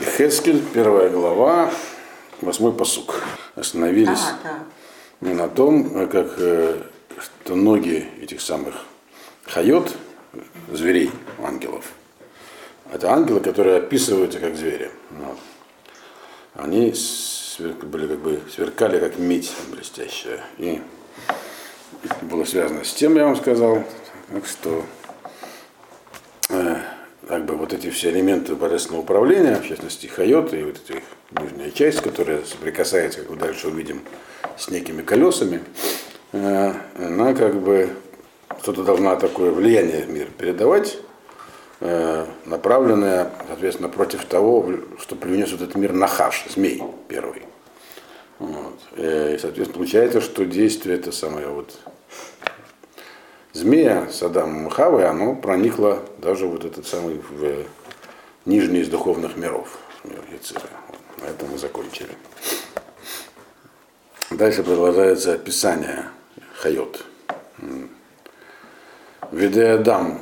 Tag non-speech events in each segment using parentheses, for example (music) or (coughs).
Хескель, первая глава, восьмой посук. Остановились А, да. не на том, а как э, что ноги этих самых хайот, зверей, ангелов. Это ангелы, которые описываются как звери. Вот. Они свер- были как бы сверкали как медь блестящая. И это было связано с тем, я вам сказал, так что э, как бы вот эти все элементы божественного управления, в частности хайот и вот эта их нижняя часть, которая соприкасается, как мы дальше увидим, с некими колесами, э, она как бы что-то должна такое влияние в мир передавать, э, направленное, соответственно, против того, что привнес этот мир Нахаш, змей первый. Вот. Э, И, соответственно, получается, что действие это самое вот змея с Адамом и Хавой, оно проникло даже вот этот самый в нижний из духовных миров. На этом мы закончили. Дальше продолжается описание Хайот. Виде Адам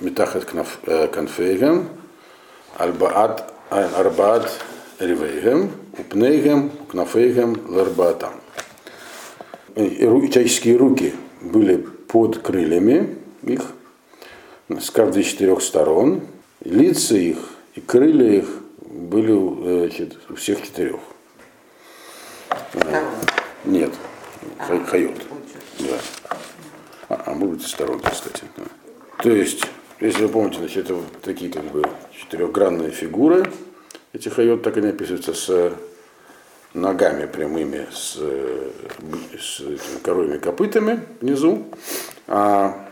Митахет Конфейгем, Альбаат Арбаат Ривейгем, Упнейгем, Кнафейгем, Ларбаатам. Человеческие руки были под крыльями их, с каждой из четырех сторон. И лица их и крылья их были значит, у всех четырех. Второе. Нет, חי- חיות. Да. А, а может быть и сторонки, кстати. да. То есть, если вы помните, значит, это вот такие как бы четырехгранные фигуры. Эти חיות так они описываются с ногами прямыми, с, э, с этими коровьими копытами внизу. А,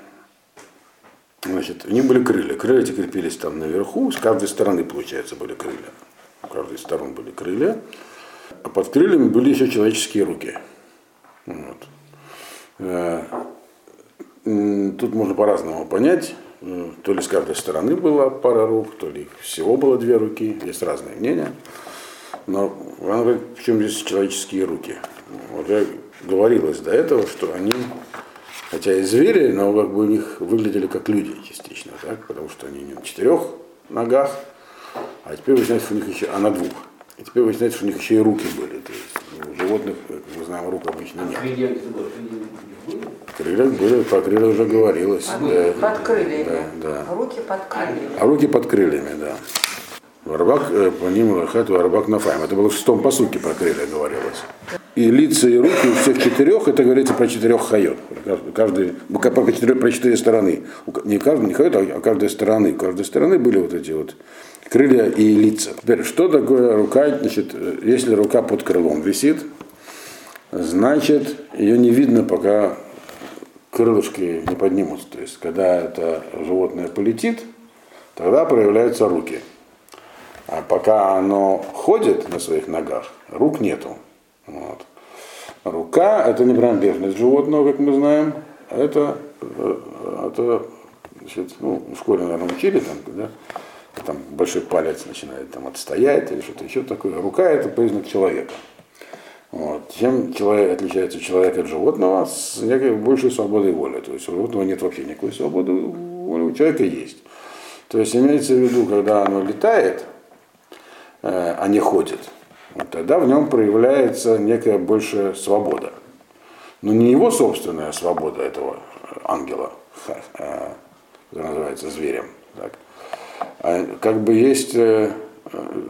значит, у них были крылья. Крылья эти крепились там наверху, с каждой стороны, получается, были крылья. У каждой из сторон были крылья. А под крыльями были еще человеческие руки. Вот. Э, Тут можно по-разному понять. Э, То ли с каждой стороны была пара рук, то ли всего было две руки. Есть разные мнения. Но он говорит, в чем здесь человеческие руки? Уже говорилось до этого, что они, хотя и звери, но как бы у них выглядели как люди частично, так? потому что они не на четырех ногах, а теперь выясняется, что у них еще, а на двух. И теперь выясняется, что у них еще и руки были. То есть у животных, как мы знаем, рук обычно нет. Крылья, были, про крылья уже говорилось. да. Под крыльями. Да, да. Руки под крыльями. А руки под крыльями, да. Варбак э, по ним лохат, варбак нафаем. Это было в шестом посуке про крылья говорилось. И лица, и руки у всех четырех, это говорится про четырех хайот. Каждый, ну, про четыре, про четыре стороны. Не каждый, не хайот, а каждой стороны. У каждой стороны были вот эти вот крылья и лица. Теперь, что такое рука? Значит, э, если рука под крылом висит, значит, ее не видно, пока крылышки не поднимутся. То есть, когда это животное полетит, тогда проявляются руки. А пока оно ходит на своих ногах, рук нету. Вот. Рука – это не принадлежность животного, как мы знаем, это, э, это значит, ну, в школе, наверное, учили, там, да, там большой палец начинает там, отстоять или что-то еще такое. Рука – это признак человека. Вот. Чем человек отличается человек от животного с некой большей свободой воли. То есть у животного нет вообще никакой свободы воли, у человека есть. То есть имеется в виду, когда оно летает, э, не ходит, вот тогда в нем проявляется некая большая свобода. Но не его собственная свобода этого ангела, (laughs) э, который называется зверем. Так. А как бы есть э,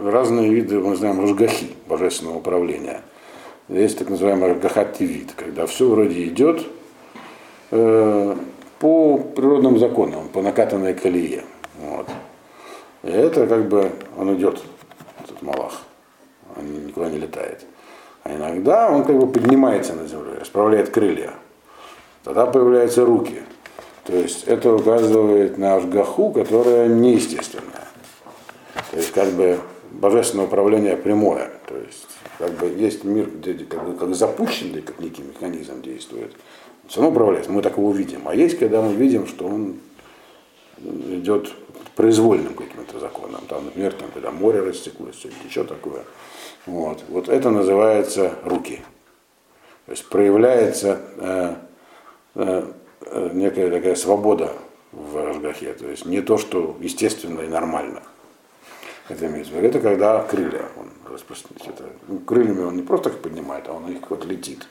разные виды, мы знаем, ружгахи, божественного управления. Есть так называемый ргахат-тивит, когда все вроде идет по природным законам, по накатанной колее. Вот. И это как бы он идет, малах, он никуда не летает. А иногда он как бы поднимается на землю, расправляет крылья. Тогда появляются руки. То есть это указывает на ашгаху, которая неестественная. То есть как бы божественное управление прямое. То есть как бы есть мир, где как, бы, как запущенный, как некий механизм действует. Все равно управляется, мы так его видим. А есть, когда мы видим, что он идет произвольным каким-то законом. Там, например, там, когда море растеклось, что-нибудь еще такое. Вот. вот это называется руки. То есть проявляется э, э, э, некая такая свобода в Ашгахе. То есть не то, что естественно и нормально. Это имеется в виду. Это когда крылья он распространяет. Это, ну, крыльями он не просто их поднимает, а он их вот летит.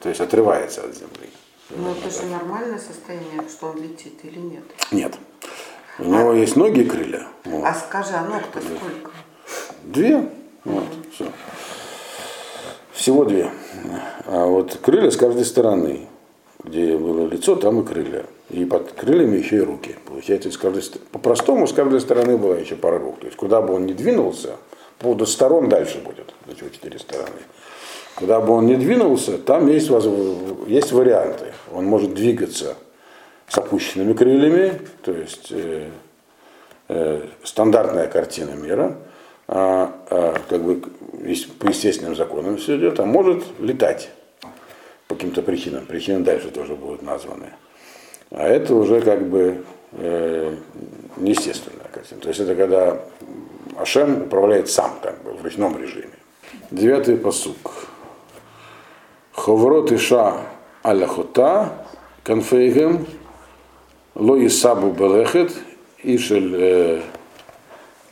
То есть отрывается от земли. Ну, это же нормальное состояние, что он летит или нет. Нет. У него есть ноги и крылья. Вот. А скажи, а ног-то сколько? Две. Вот, все. Всего две. А вот крылья с каждой стороны. Где было лицо, там и крылья. И под крыльями еще и руки. Получается, с каждой, ст- по-простому, с каждой стороны была еще пара рук. То есть, куда бы он ни двинулся, по поводу сторон дальше будет. Чего четыре стороны. Куда бы он ни двинулся, там есть, воз- есть варианты. Он может двигаться с опущенными крыльями, то есть э, э, стандартная картина мира, а, а, как бы по естественным законам все идет, а может летать по каким-то причинам. Причины дальше тоже будут названы. А это уже как бы э, неестественная картина. То есть это когда Ашем управляет сам, как бы в ручном режиме. Девятый посук. Ховрот иша аляхота конфейгем ло исабу белехет ишель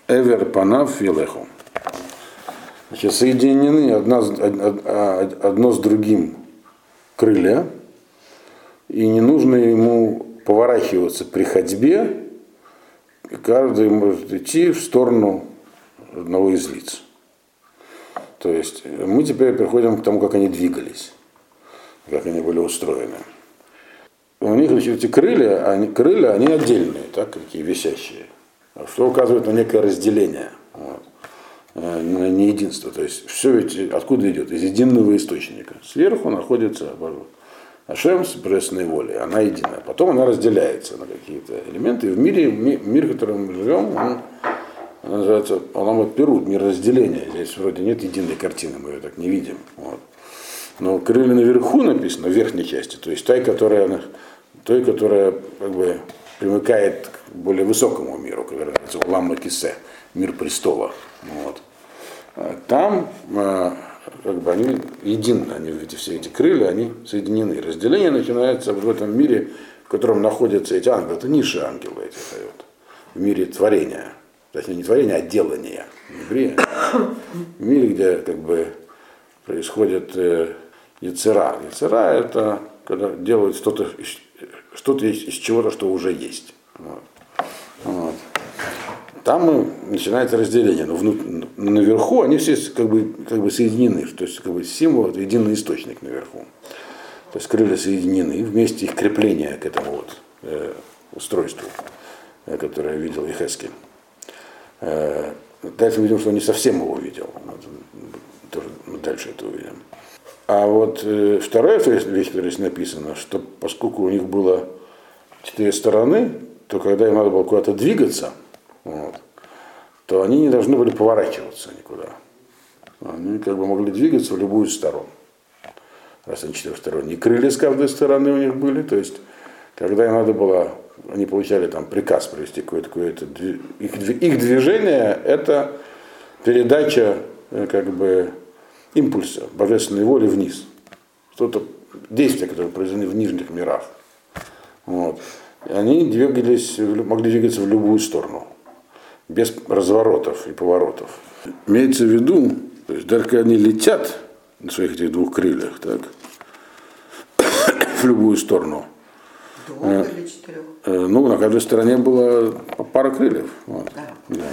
эвер панав вилеху. Значит, соединены одна, од- одно с другим крылья, и не нужно ему поворачиваться при ходьбе, и каждый может идти в сторону одного из лиц. То есть мы теперь приходим к тому, как они двигались, как они были устроены. У них значит, эти крылья, они, крылья, они отдельные, так, такие висящие, что указывает на некое разделение, вот, э, на не единство. То есть все ведь откуда идет? Из единого источника. Сверху находится Ашем с божественной волей, она единая. Потом она разделяется на какие-то элементы. И в мире, ми- мир, в котором мы живем, он он называется Аламат Перут, мир разделения. Здесь вроде нет единой картины, мы ее так не видим. Вот. Но крылья наверху написано, в верхней части, то есть той, которая, той, которая как бы примыкает к более высокому миру, который называется Ламма Кисе, мир престола. Вот. А Там а, как бы они едины, они, эти, все эти крылья, они соединены. Разделение начинается в этом мире, в котором находятся эти ангелы. Это ниши ангелы эти дают. В мире творения. Точнее, не творения, а делания. В мире, где как бы происходит э, яцера. Яцера это когда делают что-то что-то из, из чего-то, что уже есть. Вот. Вот. Там начинается разделение, но внут- наверху они все как бы, как бы соединены, то есть как бы символ это единый источник наверху. То есть крылья соединены, и вместе их крепление к этому вот э, устройству, э, которое видел Ехескель. Э, дальше мы видим, что он не совсем его видел. Вот, тоже дальше это увидим. А вот э, вторая вещь, которая здесь написана, что поскольку у них было четыре стороны, то когда им надо было куда-то двигаться, вот, то они не должны были поворачиваться никуда. Они как бы могли двигаться в любую сторону. Раз они четырехсторонние. Крылья с каждой стороны у них были, то есть когда им надо было, они получали там приказ провести какое-то, какое-то их, их движение, это передача э, как бы импульса, божественной воли вниз. Что-то, действия, которые произведены в нижних мирах. Вот. И они двигались, могли двигаться в любую сторону, без разворотов и поворотов. Имеется в виду, то есть когда они летят на своих этих двух крыльях, так, (coughs) в любую сторону, Двух или четырех? Э, ну, на каждой стороне была пара крыльев. Вот. Да. Да.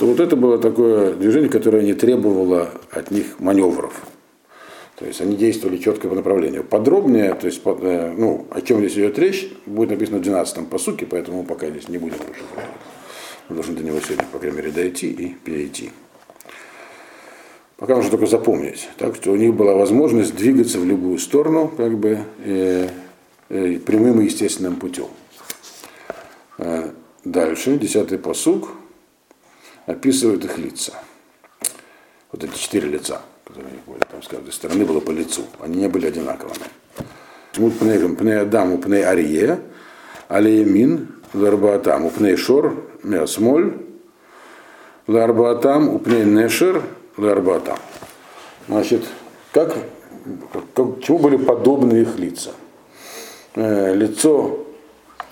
То вот это было такое движение, которое не требовало от них маневров. То есть они действовали четко по направлению. Подробнее, то есть, э, ну, о чем здесь идет речь, будет написано в 12-м посуке, поэтому пока здесь не будем расшифровывать. Мы должны до него сегодня, по крайней мере, дойти и перейти. Пока нужно только запомнить. Так что у них была возможность двигаться в любую сторону, как бы э, э, прямым и естественным путем. Э, Дальше, десятый посук описывает их лица. Вот эти четыре лица, которые у них были, там с каждой стороны было по лицу. Они не были одинаковыми. Шмут пней пней Адам, пней Арие, Алиемин, Ларбаатам, упней Шор, Меосмоль, Ларбаатам, упней Нешер, Ларбаатам. Значит, как, как, чему были подобны их лица? Э, лицо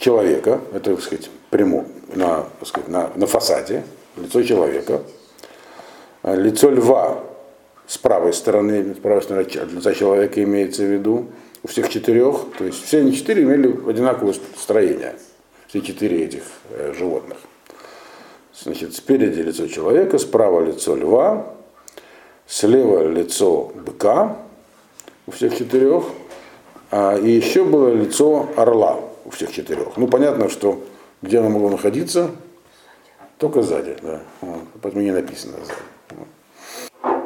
человека, это, так сказать, прямо, на, сказать, на, на фасаде, лицо человека, а лицо льва с правой стороны, с правой стороны лица человека имеется в виду, у всех четырех, то есть все они четыре имели одинаковое строение, все четыре этих э, животных. Значит, спереди лицо человека, справа лицо льва, слева лицо быка у всех четырех, а, и еще было лицо орла у всех четырех. Ну, понятно, что где оно могло находиться, только сзади, да. Вот, поэтому не написано сзади.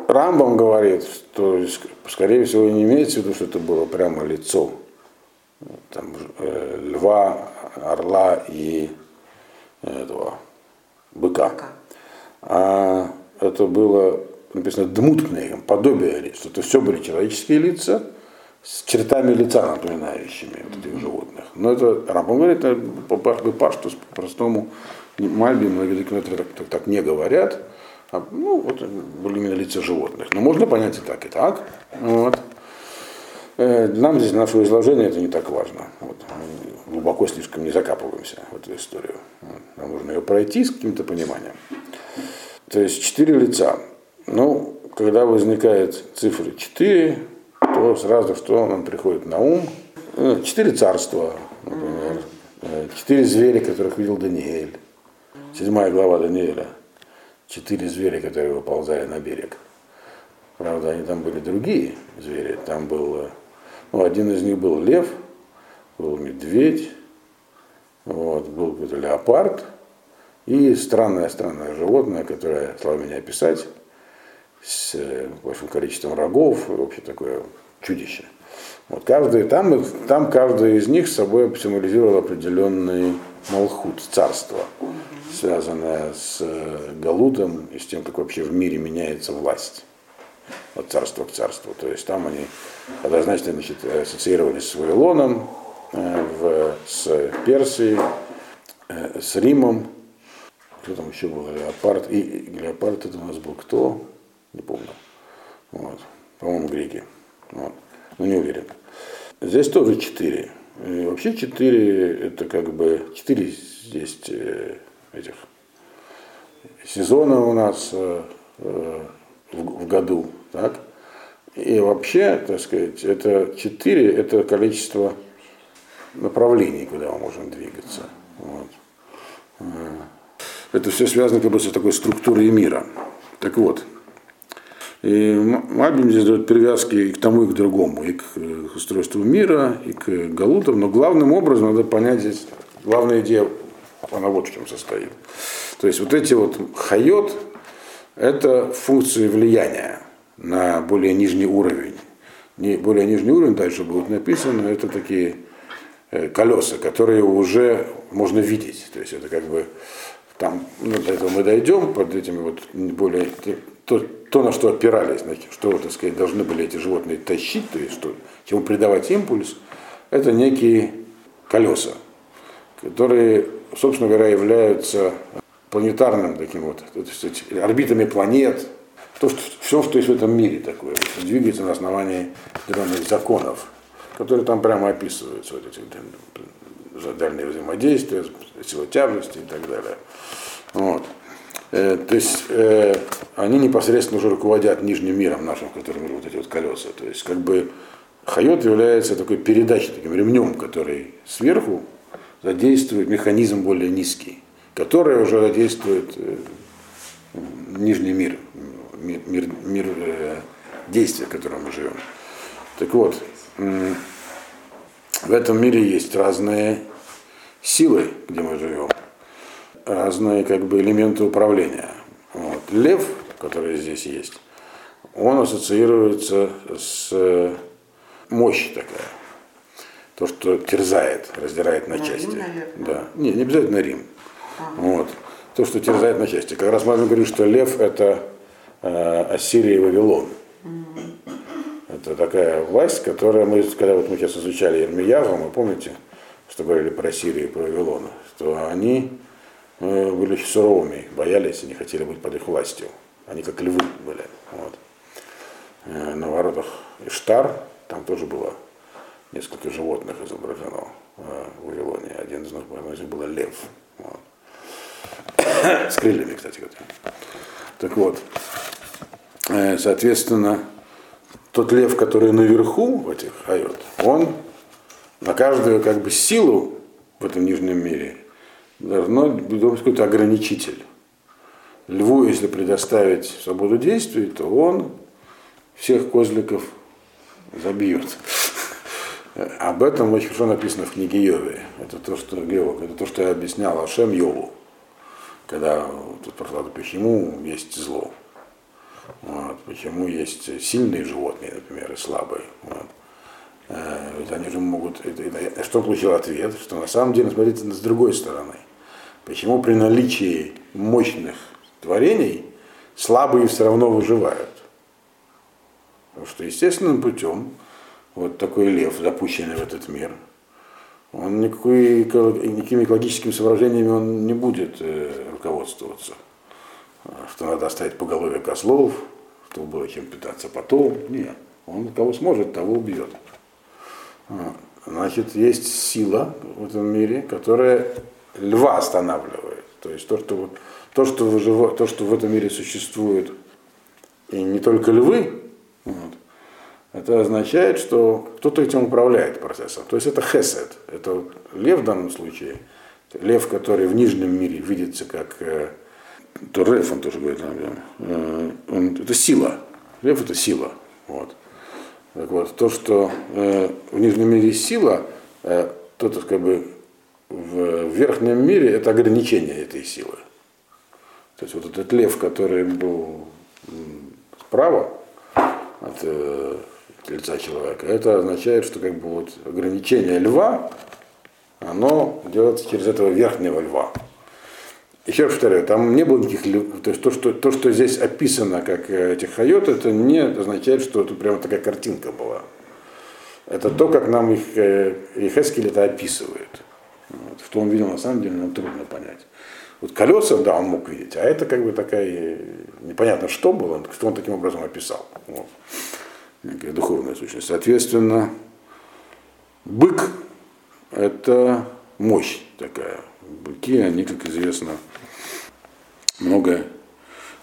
Рамбам говорит, что, скорее всего, не имеется в виду, что это было прямо лицо там, э, льва, орла и этого быка. А это было написано дмутные, подобие лиц. Это все были человеческие лица с чертами лица, напоминающими вот этих животных. Но это Рамбам говорит, это по пашту, по-простому, Мальби, многие так, так, так не говорят. А, ну, вот именно лица животных. Но можно понять и так, и так. Вот. Э, нам здесь, наше изложение, это не так важно. Вот. Мы глубоко слишком не закапываемся в эту историю. Нам нужно ее пройти с каким-то пониманием. То есть четыре лица. Ну, когда возникает цифра 4, то сразу что нам приходит на ум? Ну, четыре царства, например. Э, четыре зверя, которых видел Даниэль. Седьмая глава Даниэля. Четыре зверя, которые выползали на берег. Правда, они там были другие звери. Там был, ну, один из них был лев, был медведь, вот, был какой-то леопард и странное-странное животное, которое, слава меня описать, с э, большим количеством рогов, вообще такое чудище. Вот каждый, там, там каждый из них с собой символизировал определенный Малхут, царство, связанное с э, Галутом и с тем, как вообще в мире меняется власть от царства к царству. То есть там они однозначно значит, ассоциировались с Вавилоном, э, в, с Персией, с Римом. Кто там еще был? Леопард. И Леопард это у нас был кто? не помню. Вот. По-моему, греки. Вот. Но не уверен. Здесь тоже четыре. И вообще четыре, это как бы, четыре здесь э, этих сезона у нас э, э, в, в году, так? И вообще, так сказать, это четыре, это количество направлений, куда мы можем двигаться. Вот. Э, это все связано как бы с такой структурой мира. Так вот, и Мальбим здесь дает привязки и к тому, и к другому, и к э, устройству мира, и к галутам, но главным образом надо понять здесь, главная идея, она вот в чем состоит. То есть вот эти вот хайот, это функции влияния на более нижний уровень. Не более нижний уровень, дальше будет написано, это такие э, колеса, которые уже можно видеть. То есть это как бы там, ну, до этого мы дойдем, под этими вот более то, то, на что опирались, значит, что, так сказать, должны были эти животные тащить, то есть что, чему придавать импульс, это некие колеса, которые, собственно говоря, являются планетарным таким вот, то есть орбитами планет, то, что, все, что есть в этом мире такое, двигается на основании определенных законов, которые там прямо описываются, вот эти дальние взаимодействия, сила тяжести и так далее. Вот. Э, то есть э, они непосредственно уже руководят нижним миром нашим, в котором вот эти вот колеса. То есть как бы хайот является такой передачей, таким ремнем, который сверху задействует механизм более низкий, который уже задействует э, нижний мир, мир, мир, мир э, действия, в котором мы живем. Так вот, э, в этом мире есть разные силы, где мы живем разные как бы, элементы управления. Вот. Лев, который здесь есть, он ассоциируется с э, мощью такая. То, что терзает, раздирает на, на части. Рим, да. Не, не обязательно Рим. Ага. Вот. То, что терзает на части. Как раз можно говорить, что лев это э, Ассирия и Вавилон. Угу. Это такая власть, которая мы, когда вот мы сейчас изучали Ермияву, мы помните, что говорили про Сирию и про Вавилон, что они были очень суровыми, боялись и не хотели быть под их властью. Они как львы были. Вот. Э, на воротах Иштар, там тоже было несколько животных изображено э, в Вавилоне. Один из них, из был лев. Вот. (coughs) С крыльями, кстати говоря. Так вот, э, соответственно, тот лев, который наверху в этих хайот, он на каждую как бы силу в этом нижнем мире должно быть какой-то ограничитель. Льву, если предоставить свободу действий, то он всех козликов забьет. (laughs) Об этом очень хорошо написано в книге Йови. Это то, что Геок, это то, что я объяснял Ашем Йову, когда тут прошло, почему есть зло. Вот, почему есть сильные животные, например, и слабые. Вот. Они же могут. Что получил ответ? Что на самом деле, смотрите, с другой стороны. Почему при наличии мощных творений слабые все равно выживают? Потому что естественным путем вот такой лев, запущенный в этот мир, он никакой, никакими экологическими соображениями он не будет э, руководствоваться. Что надо оставить поголовье козлов, чтобы было чем питаться потом. Нет. Он кого сможет, того убьет. Значит, есть сила в этом мире, которая льва останавливает. То есть то, что, то, что, выжив... то, что в этом мире существует, и не только львы, вот, это означает, что кто-то этим управляет процессом. То есть это хесед. Это лев в данном случае. Лев, который в нижнем мире видится как... Э, лев, он тоже говорит, э, он, это сила. Лев это сила. Вот. Так вот, то, что э, в нижнем мире сила, э, то, то как бы в верхнем мире это ограничение этой силы. То есть вот этот лев, который был справа от э, лица человека, это означает, что как бы вот ограничение льва, оно делается через этого верхнего льва. Еще раз повторяю, там не было никаких то есть то, что, то, что здесь описано как э, этих хайот, это не означает, что это прямо такая картинка была. Это то, как нам их Ихескель это описывает. Вот. Что он видел на самом деле, нам трудно понять. Вот колеса, да, он мог видеть, а это как бы такая, непонятно что было, что он таким образом описал. Вот. Некая духовная сущность. Соответственно, бык – это мощь такая. Быки, они, как известно, много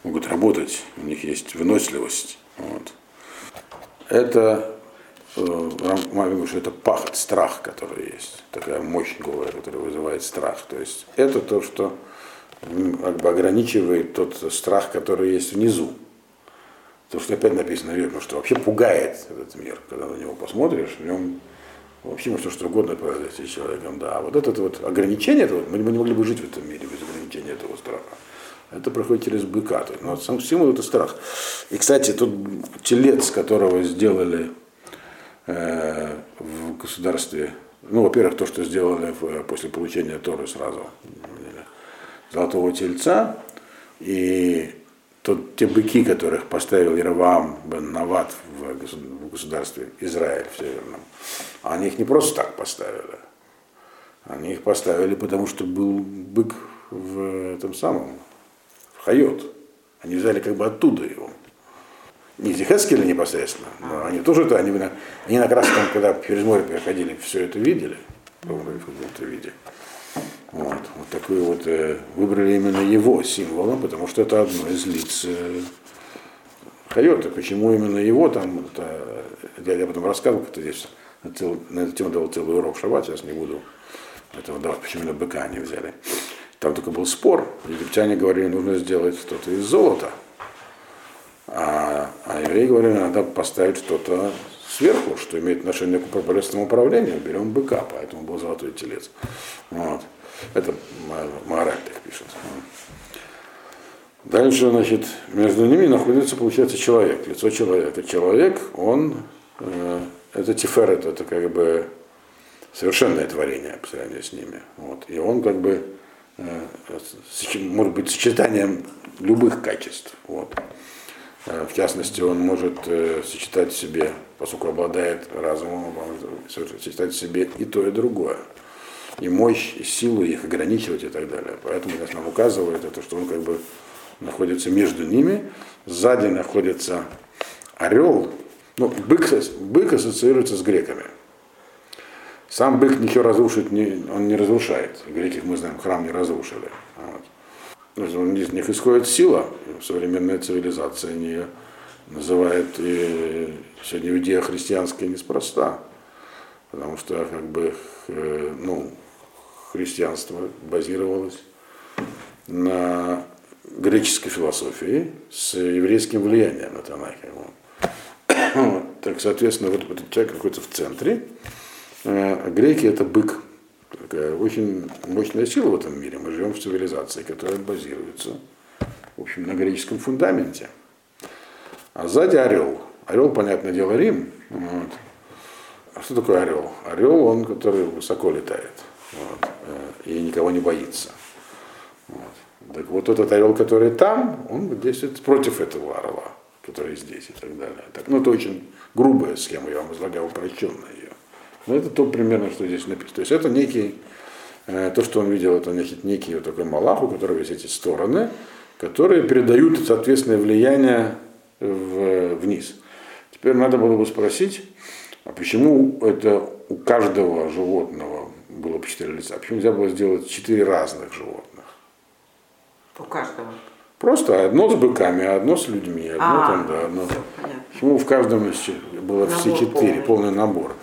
могут работать, у них есть выносливость. Вот. Это э, маме что это пахот, страх, который есть, такая мощь голая, которая вызывает страх. То есть это то, что как бы ограничивает тот страх, который есть внизу. То, что опять написано верно, что вообще пугает этот мир, когда на него посмотришь, в нем вообще может что угодно произойти с человеком. Да. А вот это вот ограничение, это мы не могли бы жить в этом мире без ограничения этого страха. Это проходит через быка. Но сам символ это страх. И, кстати, тут телец, которого сделали э, в государстве, ну, во-первых, то, что сделали в, после получения Торы сразу, золотого тельца, и тот, те быки, которых поставил Яровам бен Нават в государстве Израиль в Северном, они их не просто так поставили. Они их поставили, потому что был бык в этом самом, Хайот. Они взяли как бы оттуда его. Не Зихескеля непосредственно, но они тоже это, они, они как раз там, когда через море переходили, все это видели, в каком-то виде. Вот, вот такой вот э, выбрали именно его символом, потому что это одно из лиц э, Хайота. Почему именно его там, это, я, я потом рассказывал, как-то здесь на, на эту тему давал целый урок в шаббат, сейчас не буду этого давать, почему именно быка они взяли. Там только был спор, египтяне говорили, нужно сделать что-то из золота, а, а евреи говорили, надо поставить что-то сверху, что имеет отношение к божественному управлению, берем быка, поэтому был золотой телец. Вот. Это Маораль так пишет. Дальше, значит, между ними находится, получается, человек, лицо человека. Человек, он, э, это тиферет, это как бы совершенное творение по сравнению с ними. Вот. И он как бы может быть сочетанием любых качеств. Вот. Э, в частности, он может э, сочетать в себе, поскольку обладает разумом, сочетать в себе и то, и другое и мощь, и силу их ограничивать и так далее. Поэтому здесь нам указывает это, что он как бы находится между ними, сзади находится орел, ну, бык, бык ассоциируется с греками. Сам бык ничего разрушить не, он не разрушает. Греки, мы знаем, храм не разрушили. Вот. из них исходит сила. Современная цивилизация не называет и сегодня идея христианская неспроста. Потому что как бы э, ну, христианство базировалось на греческой философии с еврейским влиянием на Танахе. Вот. (coughs) Так, соответственно, вот этот человек находится в центре. А греки это бык. Такая очень мощная сила в этом мире. Мы живем в цивилизации, которая базируется в общем, на греческом фундаменте. А сзади орел. Орел, понятное дело, Рим. Вот. А что такое орел? Орел, он, который высоко летает вот, э, и никого не боится. Вот. Так вот этот орел, который там, он действует против этого орла, который здесь и так далее. Так, ну, это очень грубая схема, я вам излагаю упрощенно Но это то примерно, что здесь написано. То есть это некий, э, то, что он видел, это некий, некий вот такой малах, у которого есть эти стороны, которые передают соответственное влияние в, вниз. Теперь надо было бы спросить, а почему это у каждого животного было по четыре лица? Почему нельзя было сделать четыре разных животных? У каждого. Просто одно с быками, а одно с людьми, одно А, там, да, одно. понятно. Почему в каждом было все Набор четыре, полный. полный набор?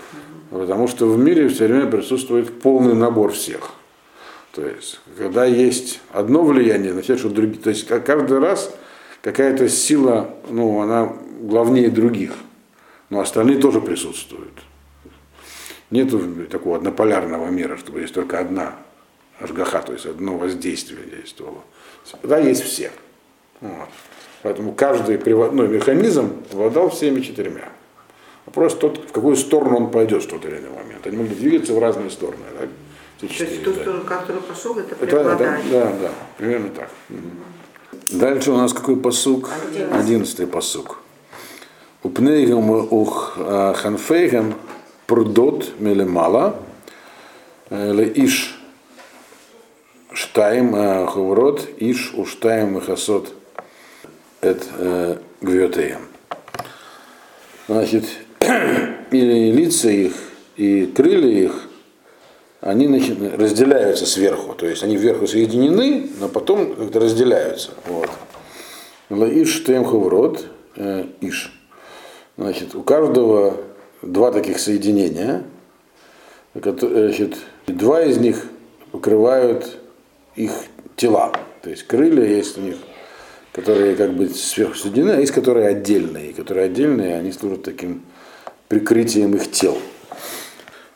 Потому что в мире все время присутствует полный набор всех. То есть, когда есть одно влияние, означает, что другие. То есть, ка- каждый раз какая-то сила, ну, она главнее других. Но остальные тоже присутствуют. Нет такого однополярного мира, чтобы есть только одна ажгаха, то есть одно воздействие действовало. Всегда есть все. Вот. Поэтому каждый приводной механизм обладал всеми четырьмя. Вопрос тот, в какую сторону он пойдет в тот или иной момент. Они могли двигаться в разные стороны. Все То есть тот, да. кто- который пошел, это это- преобладает. да, да, примерно так. Дальше у нас какой посук? Одиннадцатый. Посук. Упнейгем ух а, ханфейгем прудот мелемала иш штайм а, ховрот иш уштайм мехасот эт э, гвиотеем. Значит, и лица их, и крылья их, они разделяются сверху, то есть они вверху соединены, но потом как-то разделяются. Вот. Иш тем хаврот, э, иш. Значит, у каждого два таких соединения, значит, два из них покрывают их тела. То есть крылья есть у них, которые как бы сверху соединены, а есть которые отдельные. Которые отдельные, они служат таким прикрытием их тел.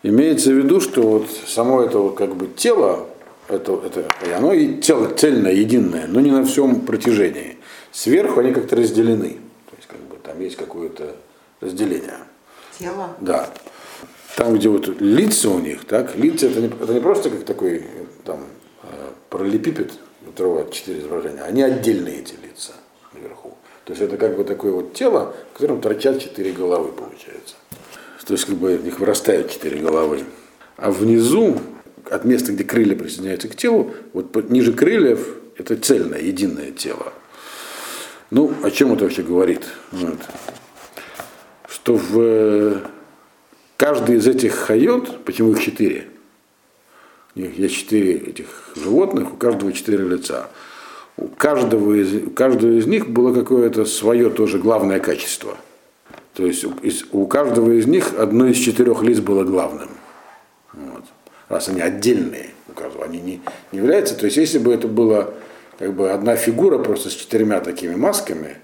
Имеется в виду, что вот само это вот как бы тело, это, это, оно и тело цельное, единое, но не на всем протяжении. Сверху они как-то разделены. То есть как бы там есть какое-то разделение. Тело. Да. Там, где вот лица у них, так, лица это не, это не просто как такой там э, параллелепипед, у которого четыре изображения, они отдельные эти лица. То есть это как бы такое вот тело, в котором торчат четыре головы, получается. То есть как бы в них вырастают четыре головы. А внизу, от места, где крылья присоединяются к телу, вот ниже крыльев это цельное, единое тело. Ну, о чем это вообще говорит? Вот. Что в э, каждый из этих хайот, почему их четыре? У них есть четыре этих животных, у каждого четыре лица. У каждого из, у каждого из них было какое-то свое тоже главное качество. То есть у, из- у каждого из них одно из четырех лиц было главным. Вот. Раз они отдельные у каждого, они не, не являются. То есть если бы это была как бы одна фигура просто с четырьмя такими масками,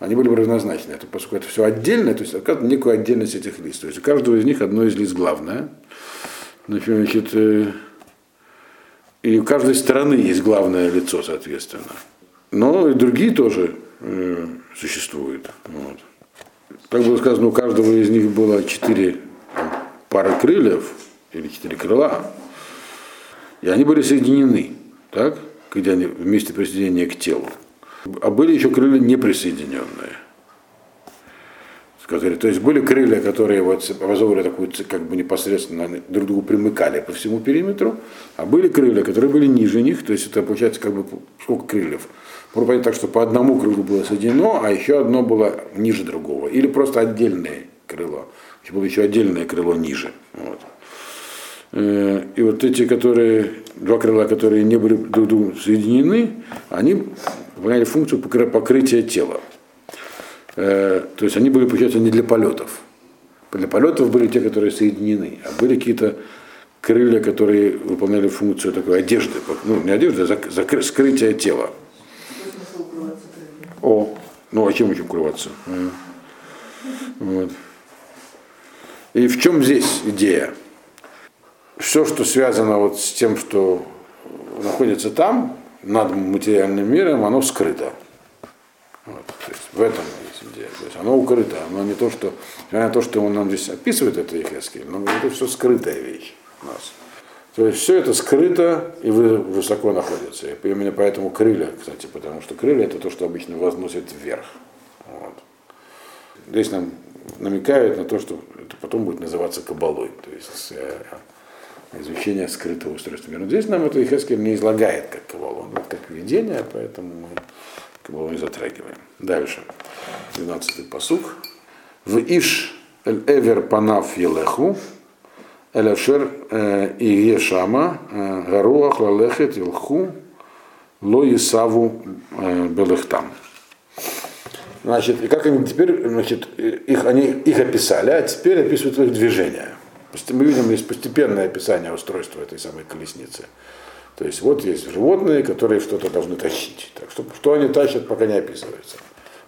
они были бы разнозначны. Это, поскольку это все отдельно, то есть некую отдельность этих лиц. То есть у каждого из них одно из лиц главное. Значит, э, и у каждой стороны есть главное лицо, соответственно. Но и другие тоже э, существуют. Вот. Как было сказано, у каждого из них было четыре пары крыльев или четыре крыла, и они были соединены, так, где они вместе присоединения к телу. А были еще крылья неприсоединенные. Которые- То есть были крылья, которые вот образовывали такую как бы непосредственно друг другу примыкали по всему периметру, а были крылья, которые были ниже них, то есть это получается как бы сколько крыльев. Можно понять так, что по одному крылу было соединено, а еще одно было ниже другого. Или просто отдельное крыло. Еще было еще отдельное крыло ниже. Вот. Э, И вот эти, которые, два крыла, которые не были друг другу соединены, они выполняли функцию покры- покрытия тела. Э, То есть они были, получается, не для полетов. Для полетов были те, которые соединены, а были какие-то крылья, которые выполняли функцию такой одежды, ну не одежды, а зак- скрытия тела. О, ну а чем еще укрываться? М. Вот. И в чем здесь идея? Все, что связано вот с тем, что находится там, над материальным миром, оно скрыто. Вот, то есть в этом. То есть оно укрыто, оно не то, что, на то, что он нам здесь описывает, это Ехескель, но это все скрытая вещь у нас. То есть все это скрыто и вы- высоко находится. И именно поэтому крылья, кстати, потому что крылья это то, что обычно возносит вверх. Вот. Здесь нам намекают на то, что это потом будет называться кабалой, то есть э, изучение скрытого устройства мира. Здесь нам это Ихескель не излагает как кабалу, он как видение, поэтому мы затрагиваем. Дальше. 12-й посук. В Иш эль эвер панав елеху, эль ашер э, и ешама, гаруах лалехет илху, ло исаву э, белехтам. Значит, и как они теперь, значит, их, они их описали, а теперь описывают их движение. Мы видим здесь постепенное описание устройства этой самой колесницы. То есть вот есть животные, которые что-то должны тащить. Так что, что они тащат, пока не описывается.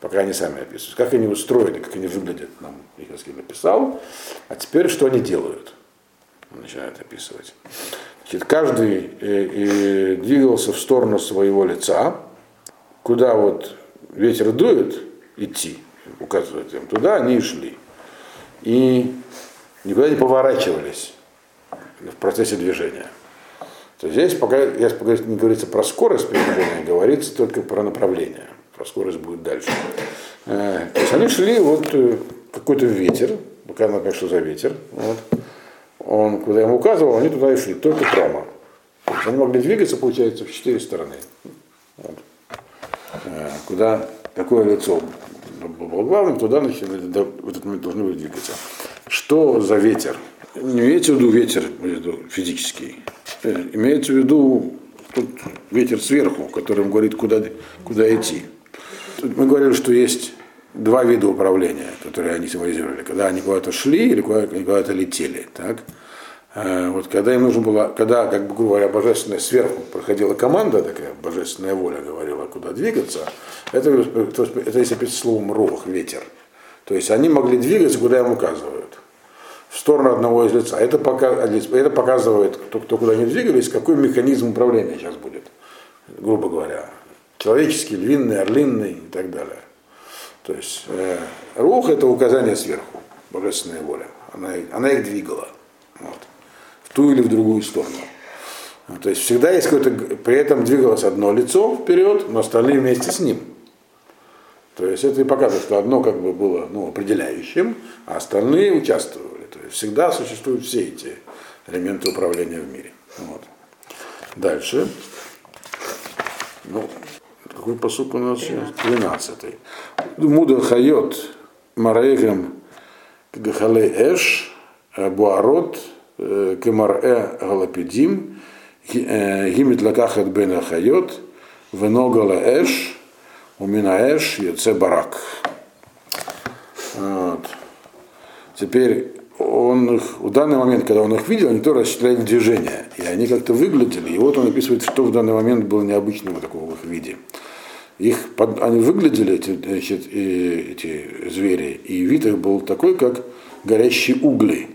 Пока они сами описывают. Как они устроены, как они выглядят, нам Ихаскель написал. А теперь что они делают? Он начинает описывать. Значит, каждый э, э, двигался в сторону своего лица, куда вот ветер дует, идти, указывает им туда, они и шли. И никуда не поворачивались в процессе движения. То здесь пока, если пока не говорится про скорость передвижения, говорится только про направление. Про скорость будет дальше. Э, То есть они шли, вот э, какой-то ветер, пока например, что за ветер, вот. он куда ему указывал, они туда и шли, только прямо. То есть они могли двигаться, получается, в четыре стороны. Вот. Э, Куда какое лицо было главным, туда до- в этот момент должны были двигаться. Что за ветер? Не имеется в виду ветер физический. Э, Имеется в виду тут ветер сверху, который говорит, куда, куда идти. Тут мы говорили, что есть два вида управления, которые они символизировали. Когда они куда-то шли или куда-то летели. Так? Э, Вот когда им нужно было, когда, как бы, грубо говоря, божественная сверху проходила команда, такая божественная воля говорила, куда двигаться, это, это если писать словом рох, ветер. То есть они могли двигаться, куда им указывают. В сторону одного из лица. Это, пока, это показывает, кто, кто куда они двигались, какой механизм управления сейчас будет, грубо говоря. Человеческий, львиный, орлинный и так далее. То есть э, рух это указание сверху, божественная воля. Она, она их двигала. Вот. В ту или в другую сторону. Ну, То есть всегда есть какое-то, при этом двигалось одно лицо вперед, но остальные вместе с ним. То есть это и показывает, что одно как бы было ну, определяющим, а остальные участвовали. Всегда существуют все эти элементы управления в мире. Вот. Дальше. Ну, какой посук у нас сейчас? 12. Муда хайот мараегем гахалей эш буарот кемарэ галапидим гимит лакахат бен хайот веногала эш умина эш яце барак. Вот. Теперь он их, в данный момент, когда он их видел, они тоже осуществляли движение. И они как-то выглядели. И вот он описывает, что в данный момент было необычного такого в их виде. Их, под- они выглядели, эти, значит, эти звери, и вид их был такой, как горящие угли.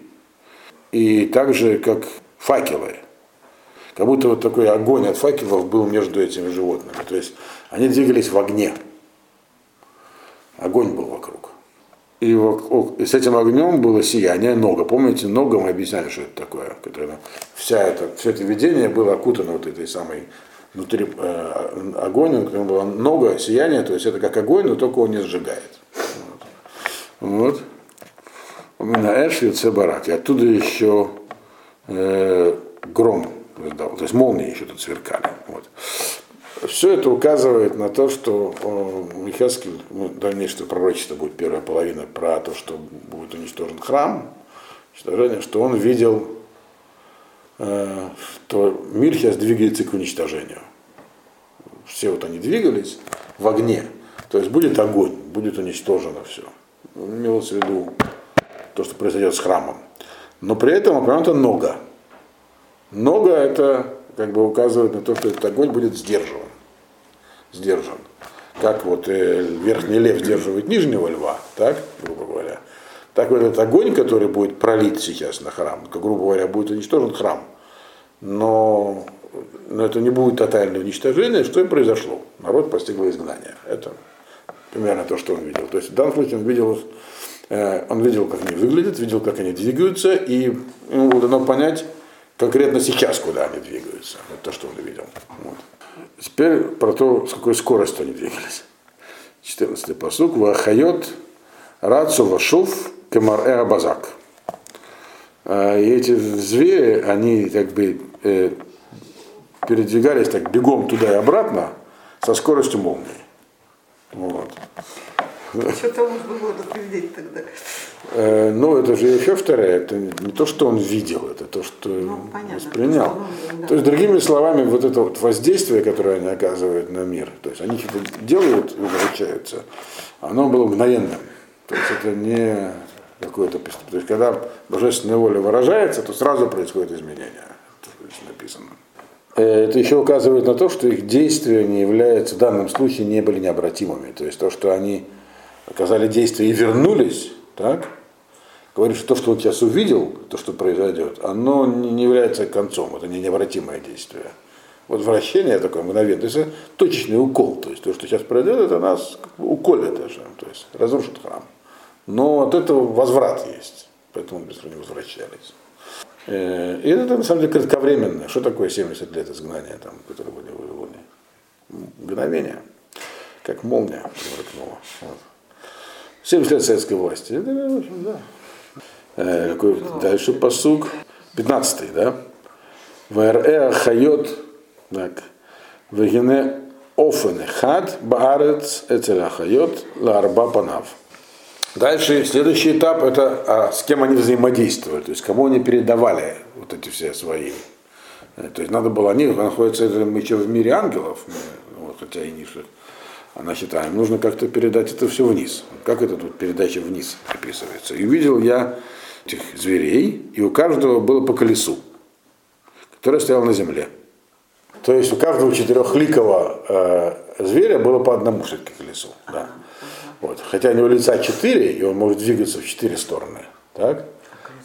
И также как факелы. Как будто вот такой огонь от факелов был между этими животными. То есть они двигались в огне. Огонь был вокруг. И, вок- и с этим огнем было сияние нога. Помните, нога мы объясняли, что это такое. Когда вся это, все это видение было окутано вот этой самой внутри э, огонь, у которого была нога, сияние, то есть это как огонь, но только он не сжигает. Вот. У меня Эш и барак. И оттуда еще э, гром. То есть молнии еще тут сверкали. Вот. Все это указывает на то, что э, Михаскель, ну, дальнейшее пророчество будет первая половина про то, что будет уничтожен храм, что он видел э, что мир сейчас двигается к уничтожению. Все вот они двигались в огне. То есть будет огонь, будет уничтожено все. Имелось в виду то, что произойдет с храмом. Но при этом упомянуто много. Много это как бы указывает на то, что этот огонь будет сдержан. Сдержан. Как вот э, верхний лев сдерживает нижнего льва, так, грубо говоря. Так вот этот огонь, который будет пролит сейчас на храм, грубо говоря, будет уничтожен храм. Но, но это не будет тотальное уничтожение. Что и произошло? Народ постигло изгнание. Это примерно то, что он видел. То есть в данном случае он видел, э, он видел, как они выглядят, видел, как они двигаются, и ему было дано понять конкретно сейчас, куда они двигаются. Это то, что он видел. Вот. Теперь про то, с какой скоростью они двигались. 14-й посук. Вахайот рацу вашув кемар абазак. И эти звери, они как бы э, передвигались так бегом туда и обратно со скоростью молнии. Вот. Что-то можно было предупредить тогда. Э, ну, это же еще вторая, это не то, что он видел, это то, что Ну, понятно. воспринял. То, что он, да. То есть, другими словами, вот это вот воздействие, которое они оказывают на мир, то есть они что-то делают и возвращаются, оно было мгновенным. То есть это не какое-то преступление. То есть когда божественная воля выражается, то сразу происходит изменение. Это здесь написано. Э, Это еще указывает на то, что их действия не являются, в данном случае не были необратимыми. То есть то, что они оказали действие и вернулись, так, говорит, что то, что он сейчас увидел, то, что произойдет, оно не является концом, это не необратимое действие. Вот вращение такое мгновенное, то есть точечный укол, то есть то, что сейчас произойдет, это нас уколет даже, то есть разрушит храм. Но от этого возврат есть, поэтому быстро не возвращались. Э, И это на самом деле кратковременное. Что такое 70 лет изгнания, там, которые были в Вавилоне? Мгновение, как молния промелькнула. Вот. 70 лет советской власти. Это, да. Э, какой дальше посуг? 15 да? וארא החיות, так, והנה אופן אחד בארץ אצל החיות לארבעת פניו. Дальше следующий этап это а, с кем они взаимодействовали, то есть кому они передавали вот эти все свои. э, То есть надо было, они находятся мы еще в мире ангелов, вот, хотя и ниже, она считаем, нужно как-то передать это все вниз. Как это тут передача вниз описывается? И увидел я этих зверей, и у каждого было по колесу, которое стояло на земле. То есть у каждого четырехликого э, зверя было по одному все-таки колесу. Да. Вот. Хотя у него лица четыре, и он может двигаться в четыре стороны. Так?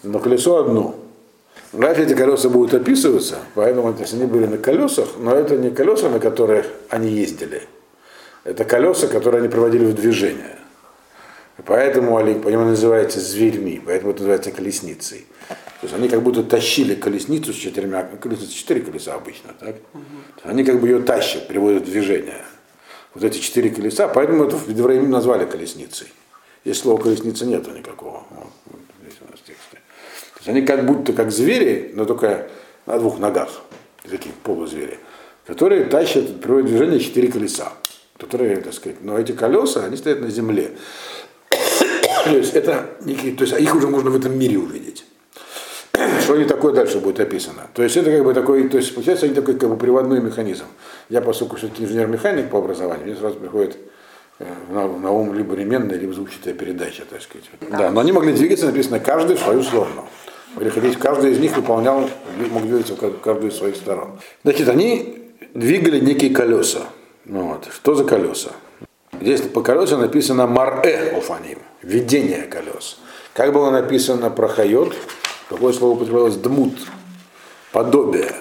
Но колесо одно. Дальше эти колеса будут описываться, поэтому то есть они были на колесах, но это не колеса, на которых они ездили. Это колеса, которые они проводили в движение. И поэтому они, поэтому называются зверьми, поэтому это называется колесницей. То есть они как будто тащили колесницу с четырьмя, колесница четыре колеса обычно, так? Они как бы ее тащат, приводят в движение. Вот эти четыре колеса, поэтому это в Евреи назвали колесницей. Здесь слова колесница нету никакого. Вот, вот здесь у нас в тексте. То есть они как будто как звери, но только на двух ногах, такие полузвери, которые тащат, приводят в движение четыре колеса. Которые, так сказать, но эти колеса, они стоят на земле. (coughs) То есть это некие, то есть их уже можно в этом мире увидеть. (coughs) Что они такое дальше будет описано. То есть это как бы такой, то есть получается они такой как бы приводной механизм. Я, поскольку все-таки инженер-механик по образованию, мне сразу приходит э, на, на ум либо ременная, либо звучатая передача, так сказать. Да, но они могли двигаться, написано, каждый в свою сторону. Могли ходить, каждый из них выполнял, мог двигаться в каждую из своих сторон. Значит, они двигали некие колеса. Ну Вот. Что за колеса? Здесь по колесам написано Мар-э Офаним, видение колес. Как было написано про Хайот, какое слово употреблялось дмут, подобие.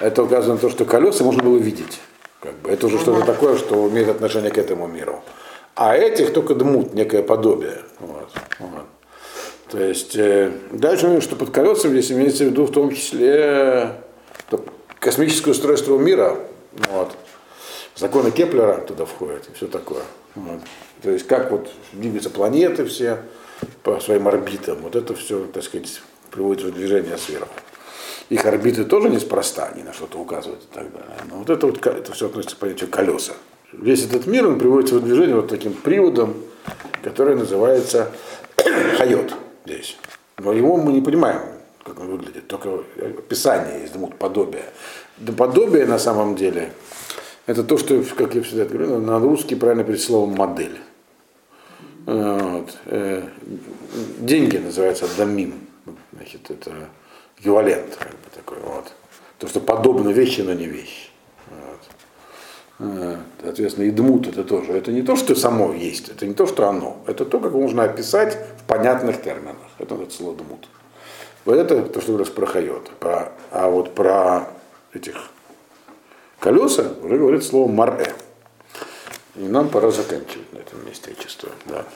Это указано на то, что колеса можно было видеть. Как бы. Это уже что-то такое, что имеет отношение к этому миру. А этих только дмут, некое подобие. Вот. Вот. То есть э, дальше, что под колесами здесь имеется в виду в том числе э, космическое устройство мира. Вот. Законы Кеплера туда входят и все такое. Вот. То есть как вот двигаются планеты все по своим орбитам. Вот это все, так сказать, приводит в движение сверху. Их орбиты тоже неспроста, они на что-то указывают и так далее. Но вот это вот это все относится к понятию колеса. Весь этот мир он приводится в движение вот таким приводом, который называется (coughs) хайот здесь. Но его мы не понимаем, как он выглядит, только описание есть, дмут, подобие. Да подобие на самом деле, это то, что, как я всегда говорю, на русский правильно перед словом модель. Вот. Э, Деньги называются дамим. Значит, это эквивалент как бы такой вот. То, что подобно вещи, но не вещь. Вот. Э, Соответственно, и дмут это тоже. Это не то, что само есть, это не то, что оно. Это то, как можно описать в понятных терминах. Это вот слово дмут. Вот это то, что говорилось про хайот. Про, а вот про этих колеса уже говорит слово маре. И нам пора заканчивать на этом месте, я чувствую. Да.